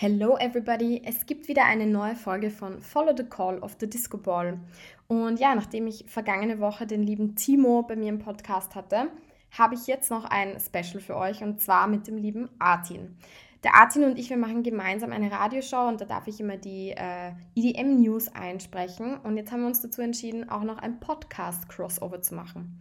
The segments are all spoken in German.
Hello everybody, es gibt wieder eine neue Folge von Follow the Call of the Disco Ball. Und ja, nachdem ich vergangene Woche den lieben Timo bei mir im Podcast hatte, habe ich jetzt noch ein Special für euch und zwar mit dem lieben Artin. Der Artin und ich, wir machen gemeinsam eine Radioshow und da darf ich immer die äh, EDM News einsprechen. Und jetzt haben wir uns dazu entschieden, auch noch ein Podcast-Crossover zu machen.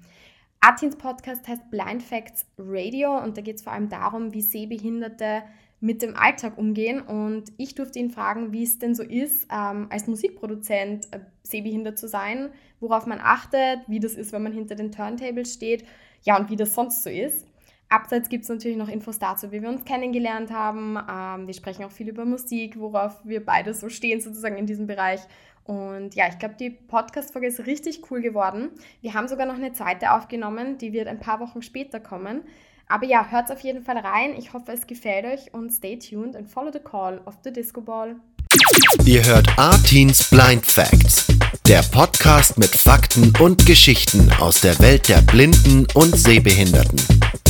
Artins Podcast heißt Blind Facts Radio und da geht es vor allem darum, wie Sehbehinderte mit dem Alltag umgehen. Und ich durfte ihn fragen, wie es denn so ist, ähm, als Musikproduzent äh, sehbehindert zu sein, worauf man achtet, wie das ist, wenn man hinter den Turntables steht, ja, und wie das sonst so ist. Abseits gibt es natürlich noch Infos dazu, wie wir uns kennengelernt haben. Ähm, wir sprechen auch viel über Musik, worauf wir beide so stehen, sozusagen in diesem Bereich. Und ja, ich glaube, die Podcast-Folge ist richtig cool geworden. Wir haben sogar noch eine zweite aufgenommen, die wird ein paar Wochen später kommen. Aber ja, hört auf jeden Fall rein. Ich hoffe, es gefällt euch und stay tuned and follow the call of the Disco Ball. Ihr hört Artins Blind Facts, der Podcast mit Fakten und Geschichten aus der Welt der Blinden und Sehbehinderten.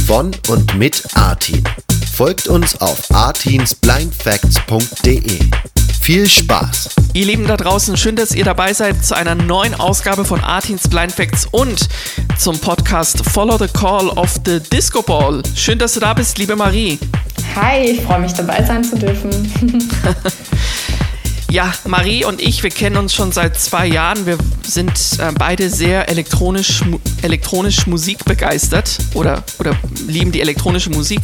Von und mit Artin. Folgt uns auf artinsblindfacts.de. Viel Spaß! Ihr Lieben da draußen, schön, dass ihr dabei seid zu einer neuen Ausgabe von Artins Blind Facts und zum Podcast Follow the Call of the Disco Ball. Schön, dass du da bist, liebe Marie. Hi, ich freue mich dabei sein zu dürfen. Ja, Marie und ich, wir kennen uns schon seit zwei Jahren. Wir sind äh, beide sehr elektronisch, elektronisch Musik begeistert oder, oder lieben die elektronische Musik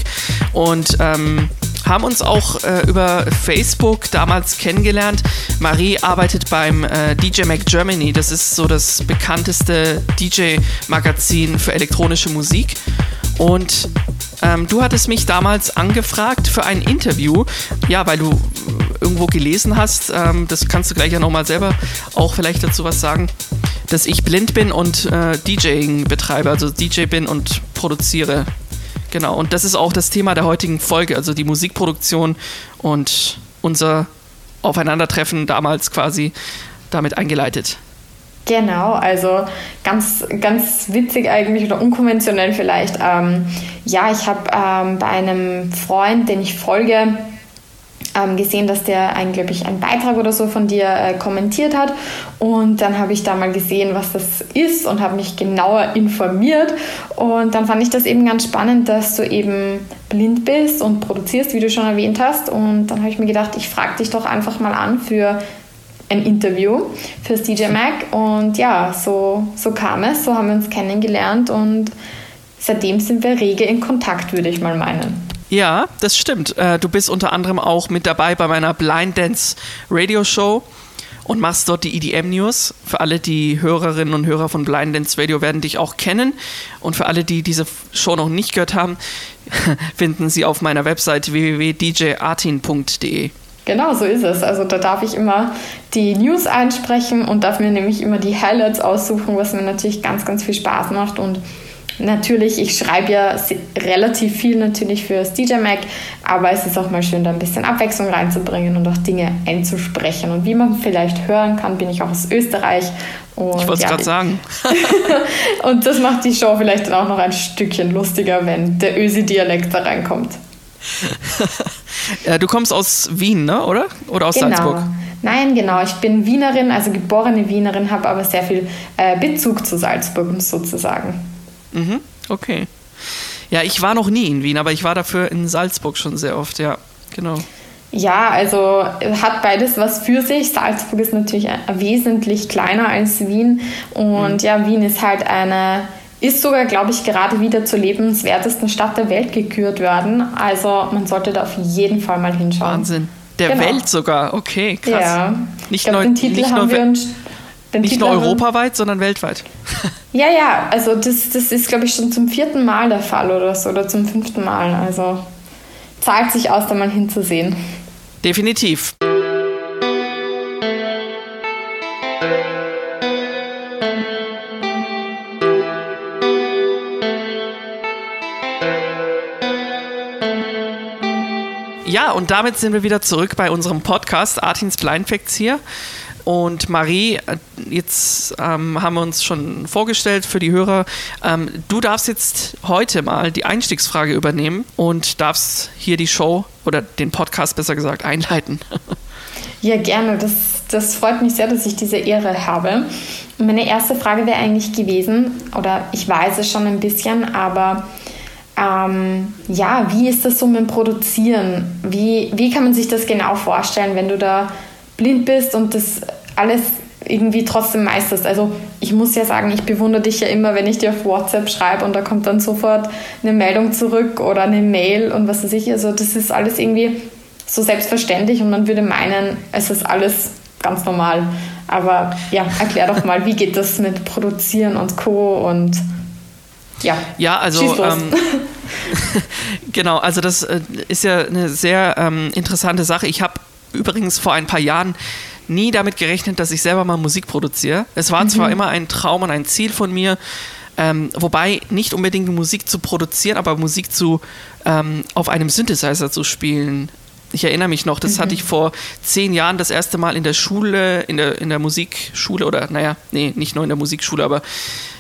und ähm, haben uns auch äh, über Facebook damals kennengelernt. Marie arbeitet beim äh, DJ Mac Germany. Das ist so das bekannteste DJ-Magazin für elektronische Musik. Und ähm, du hattest mich damals angefragt für ein Interview. Ja, weil du irgendwo gelesen hast, ähm, das kannst du gleich ja nochmal selber auch vielleicht dazu was sagen, dass ich blind bin und äh, DJing betreibe, also DJ bin und produziere. Genau, und das ist auch das Thema der heutigen Folge, also die Musikproduktion und unser Aufeinandertreffen damals quasi damit eingeleitet. Genau, also ganz, ganz witzig eigentlich oder unkonventionell vielleicht. Ähm, ja, ich habe ähm, bei einem Freund, den ich folge, ähm, gesehen, dass der einen, glaube ich, einen Beitrag oder so von dir äh, kommentiert hat. Und dann habe ich da mal gesehen, was das ist und habe mich genauer informiert. Und dann fand ich das eben ganz spannend, dass du eben blind bist und produzierst, wie du schon erwähnt hast. Und dann habe ich mir gedacht, ich frage dich doch einfach mal an für ein Interview fürs DJ Mac. Und ja, so, so kam es, so haben wir uns kennengelernt und seitdem sind wir rege in Kontakt, würde ich mal meinen. Ja, das stimmt. Äh, du bist unter anderem auch mit dabei bei meiner Blind Dance Radio Show und machst dort die EDM News. Für alle die Hörerinnen und Hörer von Blind Dance Radio werden dich auch kennen. Und für alle, die diese Show noch nicht gehört haben, finden sie auf meiner Website www.djartin.de. Genau, so ist es. Also da darf ich immer die News einsprechen und darf mir nämlich immer die Highlights aussuchen, was mir natürlich ganz, ganz viel Spaß macht und Natürlich, ich schreibe ja relativ viel natürlich fürs DJ Mac, aber es ist auch mal schön, da ein bisschen Abwechslung reinzubringen und auch Dinge einzusprechen. Und wie man vielleicht hören kann, bin ich auch aus Österreich. Und ich wollte es ja, gerade sagen. und das macht die Show vielleicht dann auch noch ein Stückchen lustiger, wenn der Ösi-Dialekt da reinkommt. du kommst aus Wien, ne? oder? Oder aus genau. Salzburg? Nein, genau. Ich bin Wienerin, also geborene Wienerin, habe aber sehr viel äh, Bezug zu Salzburg sozusagen. Mhm, okay. Ja, ich war noch nie in Wien, aber ich war dafür in Salzburg schon sehr oft, ja, genau. Ja, also hat beides was für sich. Salzburg ist natürlich wesentlich kleiner als Wien und mhm. ja, Wien ist halt eine ist sogar, glaube ich, gerade wieder zur lebenswertesten Stadt der Welt gekürt worden. Also man sollte da auf jeden Fall mal hinschauen. Wahnsinn. Der genau. Welt sogar, okay, krass. Ja. Nicht ich glaube, den Titel haben wir uns nicht nur europaweit, sondern weltweit. Ja, ja, also das, das ist, glaube ich, schon zum vierten Mal der Fall oder so, oder zum fünften Mal. Also zahlt sich aus, da mal hinzusehen. Definitiv. Ja, und damit sind wir wieder zurück bei unserem Podcast Artins Blind Facts hier. Und Marie, äh, jetzt ähm, haben wir uns schon vorgestellt für die Hörer. Ähm, du darfst jetzt heute mal die Einstiegsfrage übernehmen und darfst hier die Show oder den Podcast besser gesagt einleiten. Ja, gerne. Das, das freut mich sehr, dass ich diese Ehre habe. Meine erste Frage wäre eigentlich gewesen, oder ich weiß es schon ein bisschen, aber ähm, ja, wie ist das so mit dem Produzieren? Wie, wie kann man sich das genau vorstellen, wenn du da blind bist und das alles irgendwie trotzdem meisterst? Also ich muss ja sagen, ich bewundere dich ja immer, wenn ich dir auf WhatsApp schreibe und da kommt dann sofort eine Meldung zurück oder eine Mail und was weiß ich. Also das ist alles irgendwie so selbstverständlich und man würde meinen, es ist alles ganz normal. Aber ja, erklär doch mal, wie geht das mit Produzieren und Co. und ja. Ja, also ähm, genau, also das äh, ist ja eine sehr ähm, interessante Sache. Ich habe übrigens vor ein paar Jahren nie damit gerechnet, dass ich selber mal Musik produziere. Es war mhm. zwar immer ein Traum und ein Ziel von mir, ähm, wobei nicht unbedingt Musik zu produzieren, aber Musik zu ähm, auf einem Synthesizer zu spielen. Ich erinnere mich noch, das mhm. hatte ich vor zehn Jahren das erste Mal in der Schule, in der, in der Musikschule oder naja, nee, nicht nur in der Musikschule, aber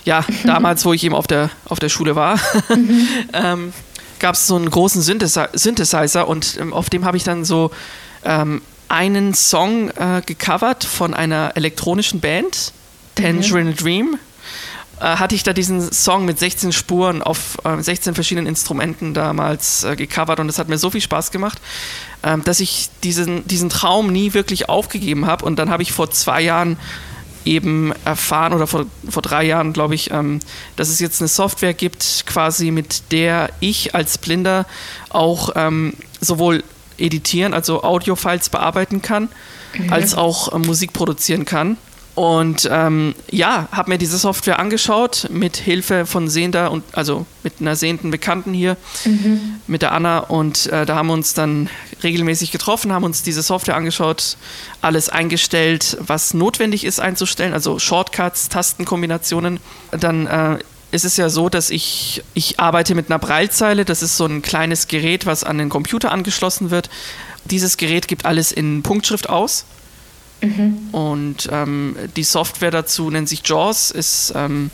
ja, damals, wo ich eben auf der, auf der Schule war, mhm. ähm, gab es so einen großen Synthesizer und ähm, auf dem habe ich dann so ähm, einen Song äh, gecovert von einer elektronischen Band, Tangerine mhm. Dream. Äh, hatte ich da diesen Song mit 16 Spuren auf äh, 16 verschiedenen Instrumenten damals äh, gecovert und es hat mir so viel Spaß gemacht, ähm, dass ich diesen, diesen Traum nie wirklich aufgegeben habe und dann habe ich vor zwei Jahren eben erfahren oder vor, vor drei Jahren, glaube ich, ähm, dass es jetzt eine Software gibt, quasi mit der ich als Blinder auch ähm, sowohl editieren, also Audiofiles bearbeiten kann, mhm. als auch äh, Musik produzieren kann. Und ähm, ja, habe mir diese Software angeschaut mit Hilfe von Sehender und also mit einer sehenden Bekannten hier, mhm. mit der Anna. Und äh, da haben wir uns dann regelmäßig getroffen, haben uns diese Software angeschaut, alles eingestellt, was notwendig ist einzustellen, also Shortcuts, Tastenkombinationen. Dann äh, ist es ja so, dass ich, ich arbeite mit einer Braillezeile. Das ist so ein kleines Gerät, was an den Computer angeschlossen wird. Dieses Gerät gibt alles in Punktschrift aus. Mhm. Und ähm, die Software dazu nennt sich JAWS, ist, ähm,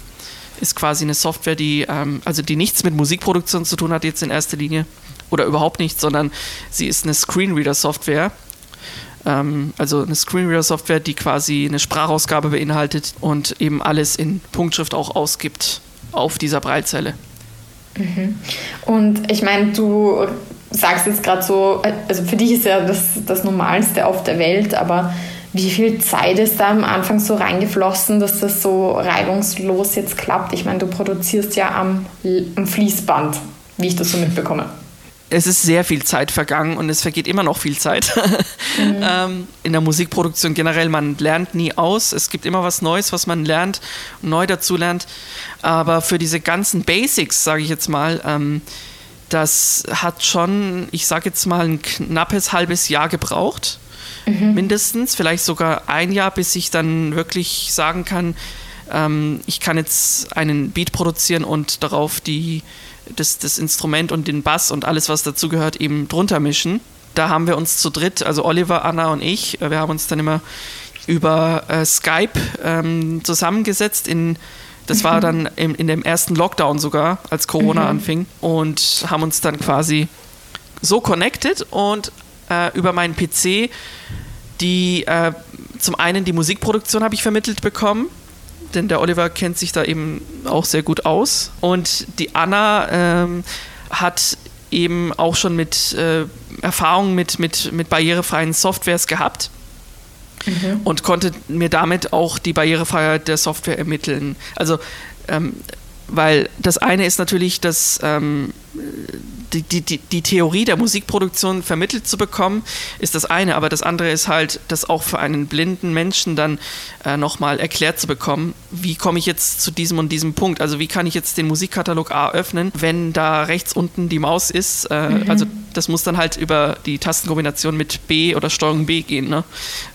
ist quasi eine Software, die, ähm, also die nichts mit Musikproduktion zu tun hat jetzt in erster Linie oder überhaupt nicht, sondern sie ist eine Screenreader-Software. Ähm, also eine Screenreader-Software, die quasi eine Sprachausgabe beinhaltet und eben alles in Punktschrift auch ausgibt auf dieser Breilzelle. Mhm. Und ich meine, du sagst jetzt gerade so, also für dich ist ja das das Normalste auf der Welt, aber wie viel Zeit ist da am Anfang so reingeflossen, dass das so reibungslos jetzt klappt? Ich meine, du produzierst ja am, am Fließband, wie ich das so mitbekomme. Es ist sehr viel Zeit vergangen und es vergeht immer noch viel Zeit. Mhm. ähm, in der Musikproduktion generell, man lernt nie aus. Es gibt immer was Neues, was man lernt und neu dazu lernt. Aber für diese ganzen Basics, sage ich jetzt mal, ähm, das hat schon, ich sage jetzt mal, ein knappes halbes Jahr gebraucht mhm. mindestens, vielleicht sogar ein Jahr, bis ich dann wirklich sagen kann, ähm, ich kann jetzt einen Beat produzieren und darauf die, das, das Instrument und den Bass und alles, was dazugehört, eben drunter mischen. Da haben wir uns zu dritt, also Oliver, Anna und ich, äh, wir haben uns dann immer über äh, Skype ähm, zusammengesetzt in das war mhm. dann in, in, dem ersten Lockdown sogar, als Corona mhm. anfing und haben uns dann quasi so connected und äh, über meinen PC die äh, zum einen die Musikproduktion habe ich vermittelt bekommen, denn der Oliver kennt sich da eben auch sehr gut aus. Und die Anna ähm, hat eben auch schon mit äh, Erfahrungen mit, mit, mit barrierefreien Softwares gehabt. Mhm. Und konnte mir damit auch die Barrierefreiheit der Software ermitteln. Also ähm, weil das eine ist natürlich, dass ähm, die, die, die Theorie der Musikproduktion vermittelt zu bekommen, ist das eine, aber das andere ist halt, das auch für einen blinden Menschen dann äh, nochmal erklärt zu bekommen, wie komme ich jetzt zu diesem und diesem Punkt? Also wie kann ich jetzt den Musikkatalog A öffnen, wenn da rechts unten die Maus ist? Äh, mhm. Also das muss dann halt über die Tastenkombination mit B oder Steuerung B gehen. Ne?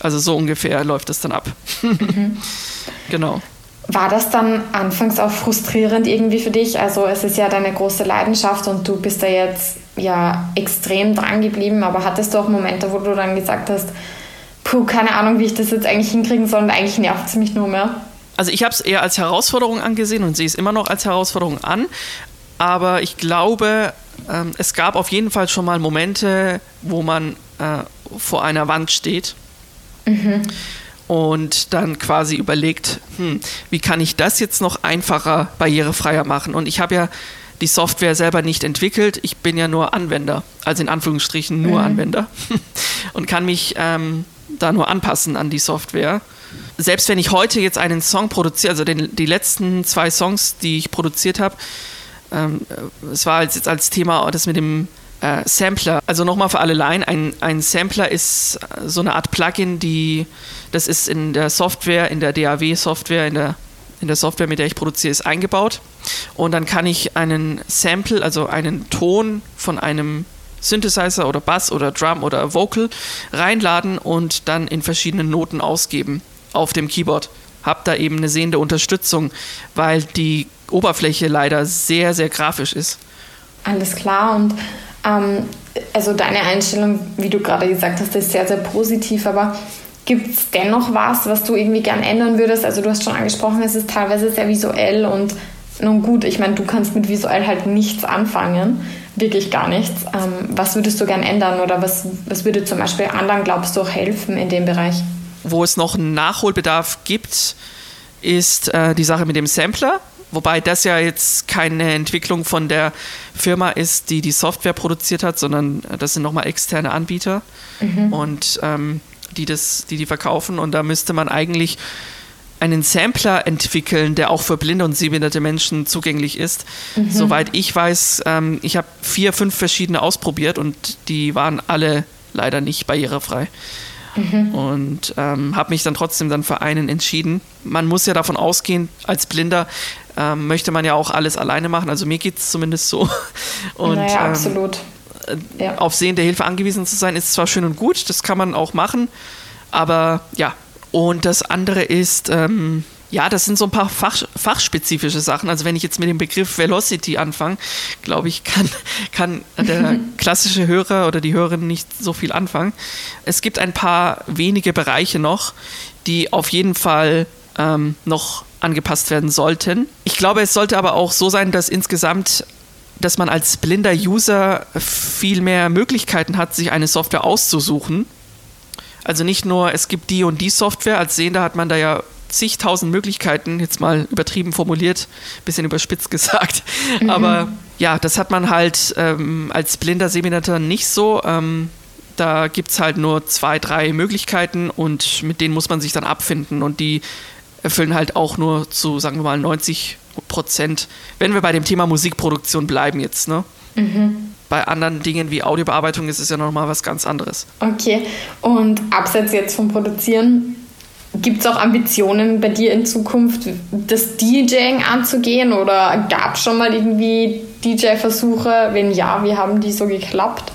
Also so ungefähr läuft das dann ab. Mhm. genau. War das dann anfangs auch frustrierend irgendwie für dich? Also es ist ja deine große Leidenschaft und du bist da jetzt ja extrem dran geblieben, aber hattest du auch Momente, wo du dann gesagt hast, puh, keine Ahnung, wie ich das jetzt eigentlich hinkriegen soll und eigentlich nervt es mich nur mehr. Also ich habe es eher als Herausforderung angesehen und sehe es immer noch als Herausforderung an. Aber ich glaube, ähm, es gab auf jeden Fall schon mal Momente, wo man äh, vor einer Wand steht mhm. Und dann quasi überlegt, hm, wie kann ich das jetzt noch einfacher, barrierefreier machen? Und ich habe ja die Software selber nicht entwickelt. Ich bin ja nur Anwender, also in Anführungsstrichen nur mhm. Anwender und kann mich ähm, da nur anpassen an die Software. Selbst wenn ich heute jetzt einen Song produziere, also den, die letzten zwei Songs, die ich produziert habe, ähm, es war jetzt als Thema das mit dem äh, Sampler. Also nochmal für alle Laien, ein, ein Sampler ist so eine Art Plugin, die das ist in der Software, in der DAW-Software, in der in der Software, mit der ich produziere, ist eingebaut. Und dann kann ich einen Sample, also einen Ton von einem Synthesizer oder Bass oder Drum oder Vocal reinladen und dann in verschiedenen Noten ausgeben auf dem Keyboard. Hab da eben eine sehende Unterstützung, weil die Oberfläche leider sehr, sehr grafisch ist. Alles klar und ähm, also deine Einstellung, wie du gerade gesagt hast, ist sehr, sehr positiv, aber Gibt es dennoch was, was du irgendwie gern ändern würdest? Also du hast schon angesprochen, es ist teilweise sehr visuell und nun gut, ich meine, du kannst mit visuell halt nichts anfangen, wirklich gar nichts. Ähm, was würdest du gern ändern oder was, was würde zum Beispiel anderen, glaubst du, auch helfen in dem Bereich? Wo es noch Nachholbedarf gibt, ist äh, die Sache mit dem Sampler. Wobei das ja jetzt keine Entwicklung von der Firma ist, die die Software produziert hat, sondern äh, das sind nochmal externe Anbieter. Mhm. Und ähm, die, das, die die verkaufen. Und da müsste man eigentlich einen Sampler entwickeln, der auch für blinde und sehbehinderte Menschen zugänglich ist. Mhm. Soweit ich weiß, ähm, ich habe vier, fünf verschiedene ausprobiert und die waren alle leider nicht barrierefrei. Mhm. Und ähm, habe mich dann trotzdem dann für einen entschieden. Man muss ja davon ausgehen, als Blinder ähm, möchte man ja auch alles alleine machen. Also mir geht es zumindest so. Und, naja, ähm, absolut ja. auf sehende Hilfe angewiesen zu sein, ist zwar schön und gut, das kann man auch machen, aber ja. Und das andere ist, ähm, ja, das sind so ein paar Fach, fachspezifische Sachen. Also wenn ich jetzt mit dem Begriff Velocity anfange, glaube ich, kann, kann der klassische Hörer oder die Hörerin nicht so viel anfangen. Es gibt ein paar wenige Bereiche noch, die auf jeden Fall ähm, noch angepasst werden sollten. Ich glaube, es sollte aber auch so sein, dass insgesamt dass man als blinder User viel mehr Möglichkeiten hat, sich eine Software auszusuchen. Also nicht nur, es gibt die und die Software, als Sehender hat man da ja zigtausend Möglichkeiten, jetzt mal übertrieben formuliert, bisschen überspitzt gesagt. Mhm. Aber ja, das hat man halt ähm, als blinder Sehbehinderter nicht so. Ähm, da gibt es halt nur zwei, drei Möglichkeiten und mit denen muss man sich dann abfinden und die erfüllen halt auch nur zu, sagen wir mal, 90 Prozent, wenn wir bei dem Thema Musikproduktion bleiben jetzt, ne? Mhm. Bei anderen Dingen wie Audiobearbeitung ist es ja nochmal was ganz anderes. Okay, und abseits jetzt vom Produzieren, gibt es auch Ambitionen bei dir in Zukunft, das DJing anzugehen oder gab es schon mal irgendwie DJ-Versuche? Wenn ja, wie haben die so geklappt?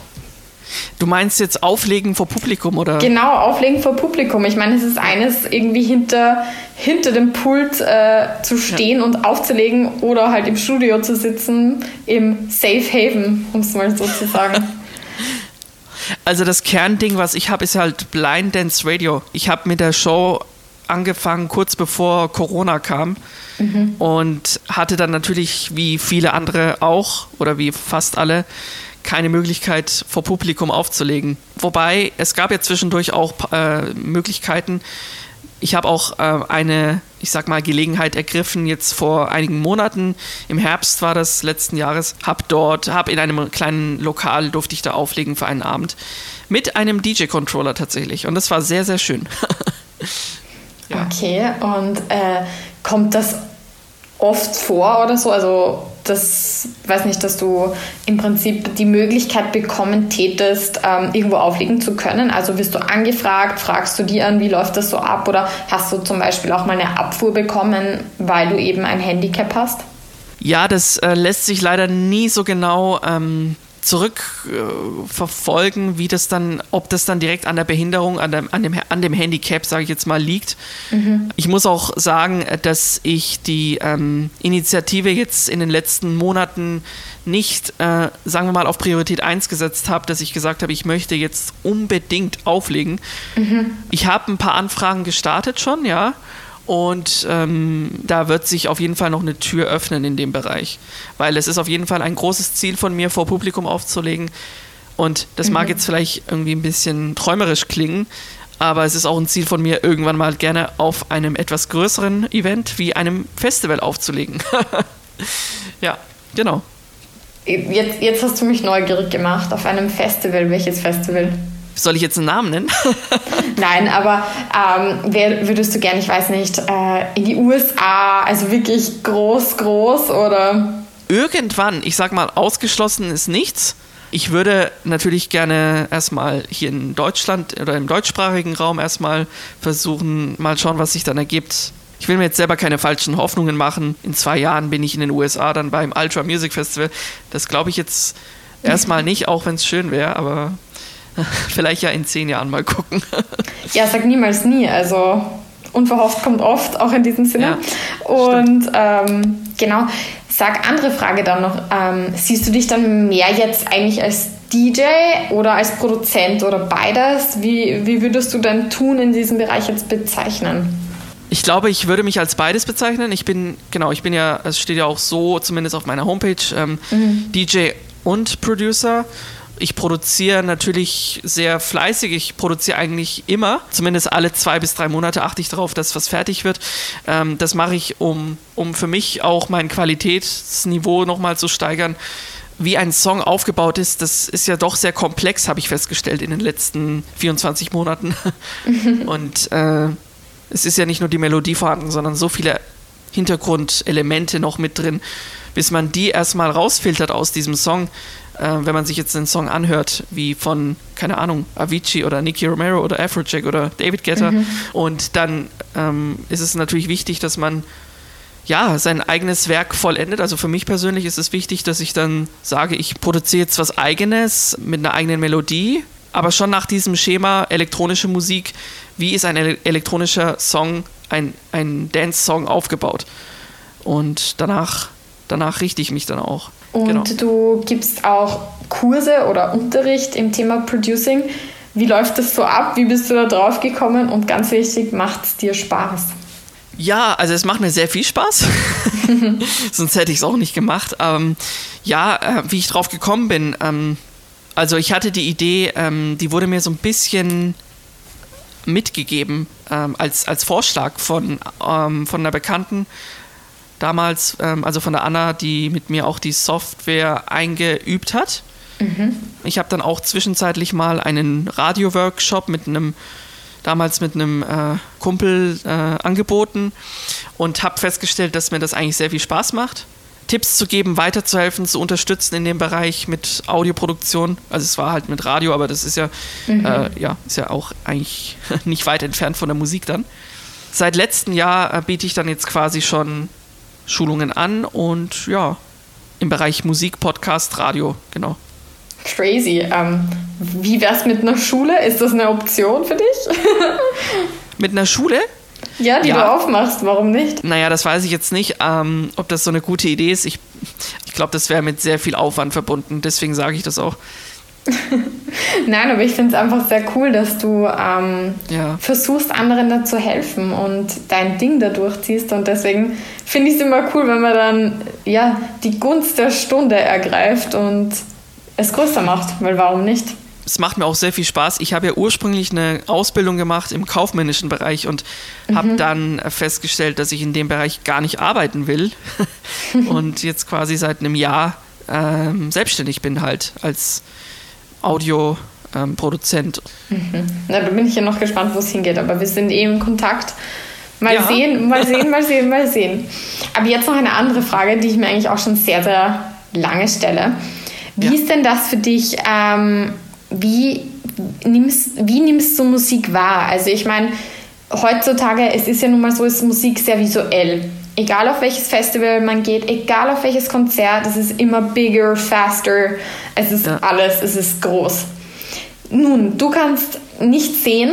Du meinst jetzt Auflegen vor Publikum, oder? Genau, Auflegen vor Publikum. Ich meine, es ist eines, irgendwie hinter, hinter dem Pult äh, zu stehen ja. und aufzulegen oder halt im Studio zu sitzen, im Safe Haven, um es mal so zu sagen. Also das Kernding, was ich habe, ist halt Blind Dance Radio. Ich habe mit der Show angefangen, kurz bevor Corona kam. Mhm. Und hatte dann natürlich, wie viele andere auch, oder wie fast alle, keine Möglichkeit vor Publikum aufzulegen. Wobei es gab ja zwischendurch auch äh, Möglichkeiten. Ich habe auch äh, eine, ich sag mal, Gelegenheit ergriffen, jetzt vor einigen Monaten, im Herbst war das letzten Jahres, habe dort, habe in einem kleinen Lokal durfte ich da auflegen für einen Abend mit einem DJ-Controller tatsächlich und das war sehr, sehr schön. ja. Okay, und äh, kommt das oft vor oder so? Also das, weiß nicht, dass du im Prinzip die Möglichkeit bekommen tätest, ähm, irgendwo auflegen zu können. Also wirst du angefragt, fragst du die an, wie läuft das so ab? Oder hast du zum Beispiel auch mal eine Abfuhr bekommen, weil du eben ein Handicap hast? Ja, das äh, lässt sich leider nie so genau ähm, zurückverfolgen, äh, wie das dann, ob das dann direkt an der Behinderung, an dem, an dem, an dem Handicap, sage ich jetzt mal, liegt. Mhm. Ich muss auch sagen, dass ich die ähm, Initiative jetzt in den letzten Monaten nicht, äh, sagen wir mal, auf Priorität 1 gesetzt habe, dass ich gesagt habe, ich möchte jetzt unbedingt auflegen. Mhm. Ich habe ein paar Anfragen gestartet schon, ja. Und ähm, da wird sich auf jeden Fall noch eine Tür öffnen in dem Bereich. Weil es ist auf jeden Fall ein großes Ziel von mir, vor Publikum aufzulegen. Und das mhm. mag jetzt vielleicht irgendwie ein bisschen träumerisch klingen, aber es ist auch ein Ziel von mir, irgendwann mal gerne auf einem etwas größeren Event wie einem Festival aufzulegen. ja, genau. Jetzt, jetzt hast du mich neugierig gemacht auf einem Festival. Welches Festival? Soll ich jetzt einen Namen nennen? Nein, aber ähm, wer würdest du gerne, ich weiß nicht, äh, in die USA, also wirklich groß, groß oder? Irgendwann, ich sag mal, ausgeschlossen ist nichts. Ich würde natürlich gerne erstmal hier in Deutschland oder im deutschsprachigen Raum erstmal versuchen, mal schauen, was sich dann ergibt. Ich will mir jetzt selber keine falschen Hoffnungen machen. In zwei Jahren bin ich in den USA dann beim Ultra Music Festival. Das glaube ich jetzt erstmal nicht, auch wenn es schön wäre, aber Vielleicht ja in zehn Jahren mal gucken. ja, sag niemals nie. Also unverhofft kommt oft, auch in diesem Sinne. Ja, Und ähm, genau, sag andere Frage dann noch. Ähm, siehst du dich dann mehr jetzt eigentlich als DJ oder als Produzent oder beides? Wie, wie würdest du dein Tun in diesem Bereich jetzt bezeichnen? Ich glaube, ich würde mich als beides bezeichnen. Ich bin, genau, ich bin ja, es steht ja auch so, zumindest auf meiner Homepage, ähm, mhm. DJ und Producer ich produziere natürlich sehr fleißig. Ich produziere eigentlich immer, zumindest alle zwei bis drei Monate achte ich darauf, dass was fertig wird. Ähm, das mache ich, um, um für mich auch mein Qualitätsniveau nochmal zu steigern. Wie ein Song aufgebaut ist, das ist ja doch sehr komplex, habe ich festgestellt in den letzten 24 Monaten. Und äh, es ist ja nicht nur die Melodie vorhanden, sondern so viele Hintergrundelemente noch mit drin. Bis man die erstmal rausfiltert aus diesem Song, äh, wenn man sich jetzt einen Song anhört, wie von, keine Ahnung, Avicii oder Nicky Romero oder Afrojack oder David Guetta. Mhm. Und dann ähm, ist es natürlich wichtig, dass man ja, sein eigenes Werk vollendet. Also für mich persönlich ist es wichtig, dass ich dann sage, ich produziere jetzt was eigenes mit einer eigenen Melodie, aber schon nach diesem Schema elektronische Musik. Wie ist ein elektronischer Song, ein, ein Dance-Song aufgebaut? Und danach, danach richte ich mich dann auch. Und genau. du gibst auch Kurse oder Unterricht im Thema Producing. Wie läuft das so ab? Wie bist du da drauf gekommen? Und ganz wichtig, macht es dir Spaß? Ja, also es macht mir sehr viel Spaß. Sonst hätte ich es auch nicht gemacht. Ähm, ja, äh, wie ich drauf gekommen bin. Ähm, also ich hatte die Idee, ähm, die wurde mir so ein bisschen mitgegeben ähm, als, als Vorschlag von, ähm, von einer Bekannten damals, ähm, also von der Anna, die mit mir auch die Software eingeübt hat. Mhm. Ich habe dann auch zwischenzeitlich mal einen Radio-Workshop mit einem damals mit einem äh, Kumpel äh, angeboten und habe festgestellt, dass mir das eigentlich sehr viel Spaß macht. Tipps zu geben, weiterzuhelfen, zu unterstützen in dem Bereich mit Audioproduktion. Also es war halt mit Radio, aber das ist ja, mhm. äh, ja, ist ja auch eigentlich nicht weit entfernt von der Musik dann. Seit letztem Jahr äh, biete ich dann jetzt quasi schon Schulungen an und ja, im Bereich Musik, Podcast, Radio, genau. Crazy. Ähm, wie wär's mit einer Schule? Ist das eine Option für dich? mit einer Schule? Ja, die ja. du aufmachst, warum nicht? Naja, das weiß ich jetzt nicht, ähm, ob das so eine gute Idee ist. Ich, ich glaube, das wäre mit sehr viel Aufwand verbunden, deswegen sage ich das auch. Nein, aber ich finde es einfach sehr cool, dass du ähm, ja. versuchst, anderen da zu helfen und dein Ding da durchziehst. Und deswegen finde ich es immer cool, wenn man dann ja, die Gunst der Stunde ergreift und es größer macht, weil warum nicht? Es macht mir auch sehr viel Spaß. Ich habe ja ursprünglich eine Ausbildung gemacht im kaufmännischen Bereich und mhm. habe dann festgestellt, dass ich in dem Bereich gar nicht arbeiten will und jetzt quasi seit einem Jahr ähm, selbstständig bin halt als Audioproduzent. Mhm. Na, da bin ich ja noch gespannt, wo es hingeht, aber wir sind eh im Kontakt. Mal ja. sehen, mal sehen, mal sehen, mal sehen. Aber jetzt noch eine andere Frage, die ich mir eigentlich auch schon sehr, sehr lange stelle. Wie ja. ist denn das für dich? Ähm, wie, nimmst, wie nimmst du Musik wahr? Also ich meine, heutzutage, es ist ja nun mal so, ist Musik sehr visuell egal auf welches Festival man geht, egal auf welches Konzert, es ist immer bigger, faster, es ist ja. alles, es ist groß. Nun, du kannst nicht sehen,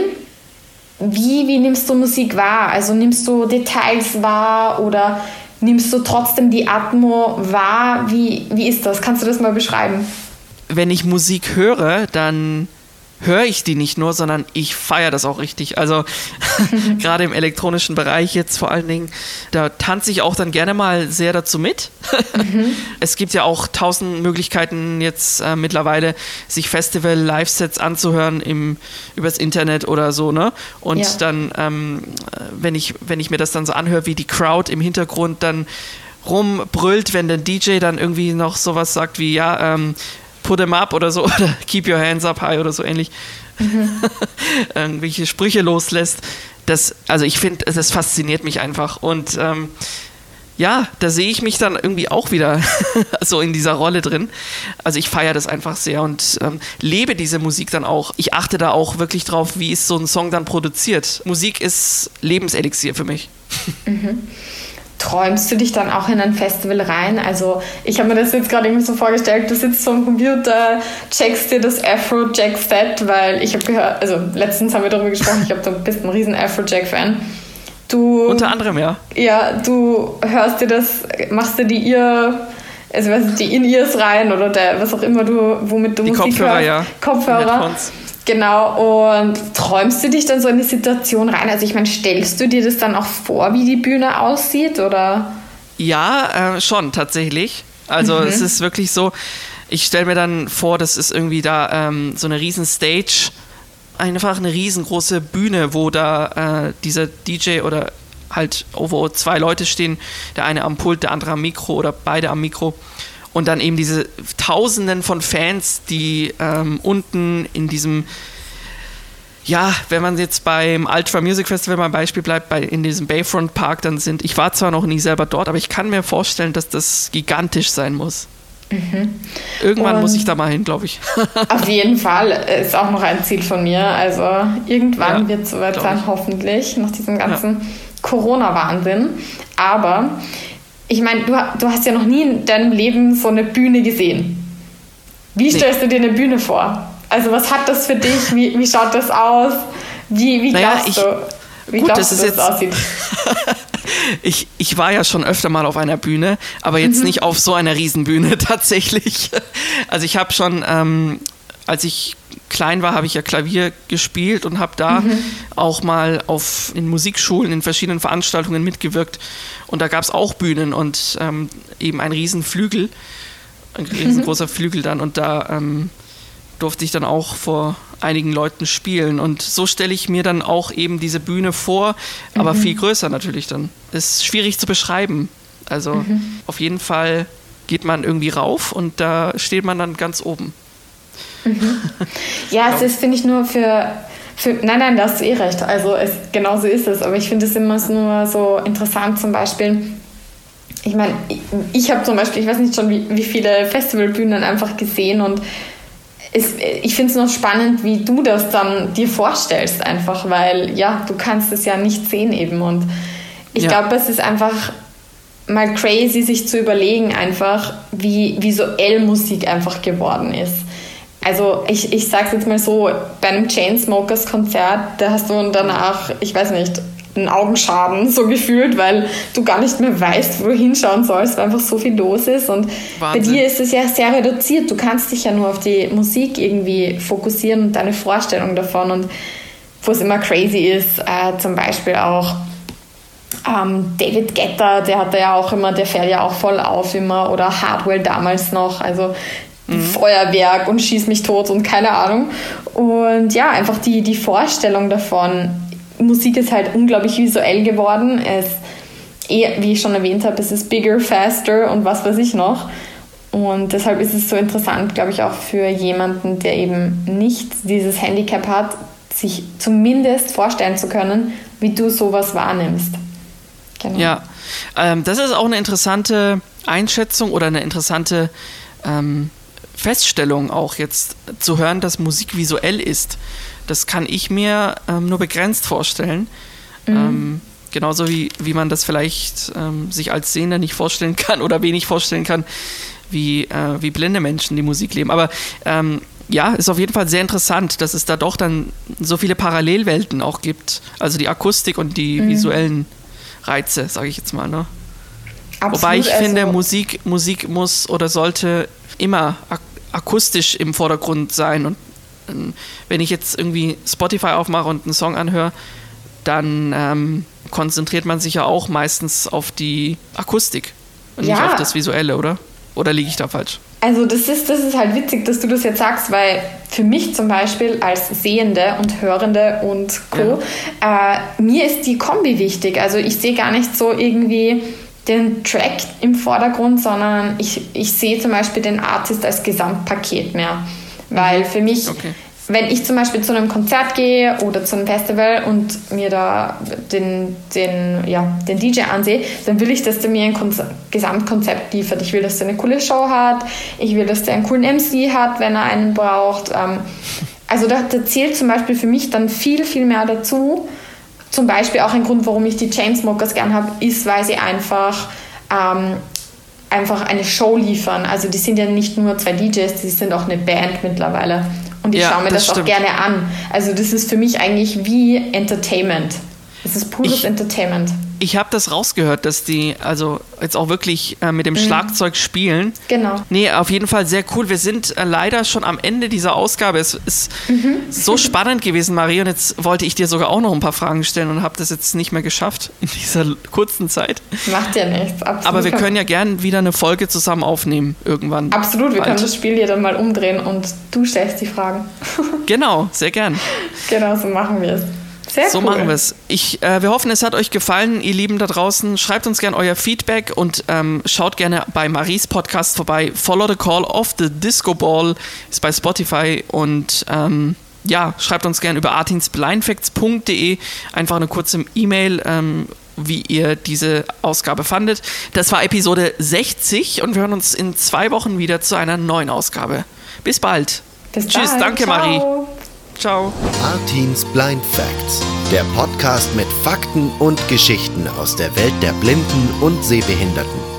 wie, wie nimmst du Musik wahr? Also nimmst du Details wahr oder nimmst du trotzdem die Atmo wahr? Wie, wie ist das? Kannst du das mal beschreiben? Wenn ich Musik höre, dann höre ich die nicht nur, sondern ich feiere das auch richtig. Also gerade im elektronischen Bereich jetzt vor allen Dingen, da tanze ich auch dann gerne mal sehr dazu mit. mhm. Es gibt ja auch tausend Möglichkeiten jetzt äh, mittlerweile, sich Festival-Live-Sets anzuhören im, übers Internet oder so, ne? Und ja. dann, ähm, wenn, ich, wenn ich mir das dann so anhöre, wie die Crowd im Hintergrund dann rumbrüllt, wenn der DJ dann irgendwie noch sowas sagt wie, ja, ähm, put them up oder so oder keep your hands up high oder so ähnlich. Mhm. Irgendwelche Sprüche loslässt. Das, also ich finde, das fasziniert mich einfach. Und ähm, ja, da sehe ich mich dann irgendwie auch wieder so in dieser Rolle drin. Also ich feiere das einfach sehr und ähm, lebe diese Musik dann auch. Ich achte da auch wirklich drauf, wie ist so ein Song dann produziert. Musik ist Lebenselixier für mich. Mhm träumst du dich dann auch in ein Festival rein? Also ich habe mir das jetzt gerade irgendwie so vorgestellt, du sitzt vor dem Computer, checkst dir das Afrojack-Set, weil ich habe gehört, also letztens haben wir darüber gesprochen, ich glaube, du bist ein riesen Afrojack-Fan. Du, Unter anderem, ja. Ja, du hörst dir das, machst dir die Ear, also was die In-Ears rein oder der, was auch immer du, womit du die Musik Kopfhörer, hörst. ja. Kopfhörer. Genau, und träumst du dich dann so in die Situation rein? Also ich meine, stellst du dir das dann auch vor, wie die Bühne aussieht, oder? Ja, äh, schon, tatsächlich. Also mhm. es ist wirklich so, ich stelle mir dann vor, das ist irgendwie da ähm, so eine riesen Stage, einfach eine riesengroße Bühne, wo da äh, dieser DJ oder halt, wo zwei Leute stehen, der eine am Pult, der andere am Mikro oder beide am Mikro und dann eben diese Tausenden von Fans, die ähm, unten in diesem, ja, wenn man jetzt beim Ultra Music Festival mal Beispiel bleibt, bei, in diesem Bayfront Park dann sind. Ich war zwar noch nie selber dort, aber ich kann mir vorstellen, dass das gigantisch sein muss. Mhm. Irgendwann und muss ich da mal hin, glaube ich. Auf jeden Fall ist auch noch ein Ziel von mir. Also irgendwann ja, wird es soweit sein, ich. hoffentlich, nach diesem ganzen ja. Corona-Wahnsinn. Aber ich meine, du, du hast ja noch nie in deinem Leben so eine Bühne gesehen. Wie stellst nee. du dir eine Bühne vor? Also was hat das für dich? Wie, wie schaut das aus? Wie, wie naja, glaubst ich, du, wie gut, glaubst das du, dass es aussieht? ich, ich war ja schon öfter mal auf einer Bühne, aber jetzt mhm. nicht auf so einer Riesenbühne tatsächlich. Also ich habe schon, ähm, als ich klein war, habe ich ja Klavier gespielt und habe da mhm. auch mal auf, in Musikschulen, in verschiedenen Veranstaltungen mitgewirkt. Und da gab es auch Bühnen und ähm, eben ein Riesenflügel, ein mhm. riesengroßer mhm. Flügel dann. Und da ähm, durfte ich dann auch vor einigen Leuten spielen. Und so stelle ich mir dann auch eben diese Bühne vor, aber mhm. viel größer natürlich dann. Ist schwierig zu beschreiben. Also mhm. auf jeden Fall geht man irgendwie rauf und da steht man dann ganz oben. Mhm. Ja, es ist, finde ich, nur für, für. Nein, nein, da hast du eh recht. Also, es, genau so ist es. Aber ich finde es immer nur so interessant, zum Beispiel. Ich meine, ich, ich habe zum Beispiel, ich weiß nicht schon, wie, wie viele Festivalbühnen einfach gesehen und es, ich finde es noch spannend, wie du das dann dir vorstellst, einfach, weil ja, du kannst es ja nicht sehen eben. Und ich ja. glaube, es ist einfach mal crazy, sich zu überlegen, einfach, wie visuell Musik einfach geworden ist also ich, ich sag's jetzt mal so, bei einem Chainsmokers-Konzert, da hast du danach, ich weiß nicht, einen Augenschaden so gefühlt, weil du gar nicht mehr weißt, wo du hinschauen sollst, weil einfach so viel los ist. Und Wahnsinn. bei dir ist es ja sehr reduziert. Du kannst dich ja nur auf die Musik irgendwie fokussieren und deine Vorstellung davon. Und wo es immer crazy ist, äh, zum Beispiel auch ähm, David Getter, der hat ja auch immer, der fährt ja auch voll auf immer, oder Hardwell damals noch. Also mhm. Feuerwerk und schieß mich tot und keine Ahnung. Und ja, einfach die, die Vorstellung davon, Musik ist halt unglaublich visuell geworden. Es, eh, wie ich schon erwähnt habe, es ist bigger, faster und was weiß ich noch. Und deshalb ist es so interessant, glaube ich, auch für jemanden, der eben nicht dieses Handicap hat, sich zumindest vorstellen zu können, wie du sowas wahrnimmst. Genau. Ja, ähm, das ist auch eine interessante Einschätzung oder eine interessante ähm, Feststellung auch jetzt zu hören, dass Musik visuell ist, das kann ich mir ähm, nur begrenzt vorstellen. Mhm. Ähm, Genauso wie, wie man das vielleicht ähm, sich als Sehender nicht vorstellen kann oder wenig vorstellen kann, wie, äh, wie blinde Menschen die Musik leben. Aber ähm, ja, ist auf jeden Fall sehr interessant, dass es da doch dann so viele Parallelwelten auch gibt. Also die Akustik und die mhm. visuellen Reize, sage ich jetzt mal. Ne? Absolut, Wobei ich also finde, Musik, Musik muss oder sollte immer ak akustisch im Vordergrund sein. Und ähm, wenn ich jetzt irgendwie Spotify aufmache und einen Song anhöre, dann ähm, konzentriert man sich ja auch meistens auf die Akustik und ja. nicht auf das Visuelle, oder? Oder liege ich da falsch? Also das ist, das ist halt witzig, dass du das jetzt sagst, weil für mich zum Beispiel als Sehende und Hörende und Co. Ja. Äh, mir ist die Kombi wichtig. Also ich sehe gar nicht so irgendwie den Track im Vordergrund, sondern ich, ich sehe zum Beispiel den Artist als Gesamtpaket mehr. Weil für mich, okay. wenn ich zum Beispiel zu einem Konzert gehe oder zu einem Festival und mir da den, den, ja, den DJ ansehe, dann will ich, dass der mir ein Konz Gesamtkonzept liefert. Ich will, dass der eine coole Show hat, ich will, dass der einen coolen MC hat, wenn er einen braucht. Ähm, also da, da zählt zum Beispiel für mich dann viel, viel mehr dazu, zum Beispiel auch ein Grund, warum ich die Chainsmokers gern habe, ist, weil sie einfach, ähm, einfach eine Show liefern. Also die sind ja nicht nur zwei DJs, die sind auch eine Band mittlerweile. Und ich ja, schaue mir das, das auch gerne an. Also das ist für mich eigentlich wie Entertainment. Es ist pures ich, Entertainment. Ich habe das rausgehört, dass die also jetzt auch wirklich äh, mit dem mhm. Schlagzeug spielen. Genau. Nee, auf jeden Fall sehr cool. Wir sind äh, leider schon am Ende dieser Ausgabe. Es ist mhm. so spannend gewesen, Marie. Und jetzt wollte ich dir sogar auch noch ein paar Fragen stellen und habe das jetzt nicht mehr geschafft in dieser kurzen Zeit. Macht ja nichts. Absolut. Aber wir können ja gern wieder eine Folge zusammen aufnehmen irgendwann. Absolut, wir bald. können das Spiel hier dann mal umdrehen und du stellst die Fragen. genau, sehr gern. Genau, so machen wir es. Sehr so cool. machen wir es. äh, wir hoffen, es hat euch gefallen, ihr Lieben da draußen. Schreibt uns gerne euer Feedback und ähm, schaut gerne bei Maries Podcast vorbei. Follow the Call of the Disco Ball ist bei Spotify und ähm, ja, schreibt uns gerne über artinsblindfacts.de einfach eine kurze E-Mail. Ähm, wie ihr diese Ausgabe fandet. Das war Episode 60 und wir hören uns in zwei Wochen wieder zu einer neuen Ausgabe. Bis bald. Bis Tschüss, bald. danke Ciao. Marie. Ciao. Artins Blind Facts, der Podcast mit Fakten und Geschichten aus der Welt der Blinden und Sehbehinderten.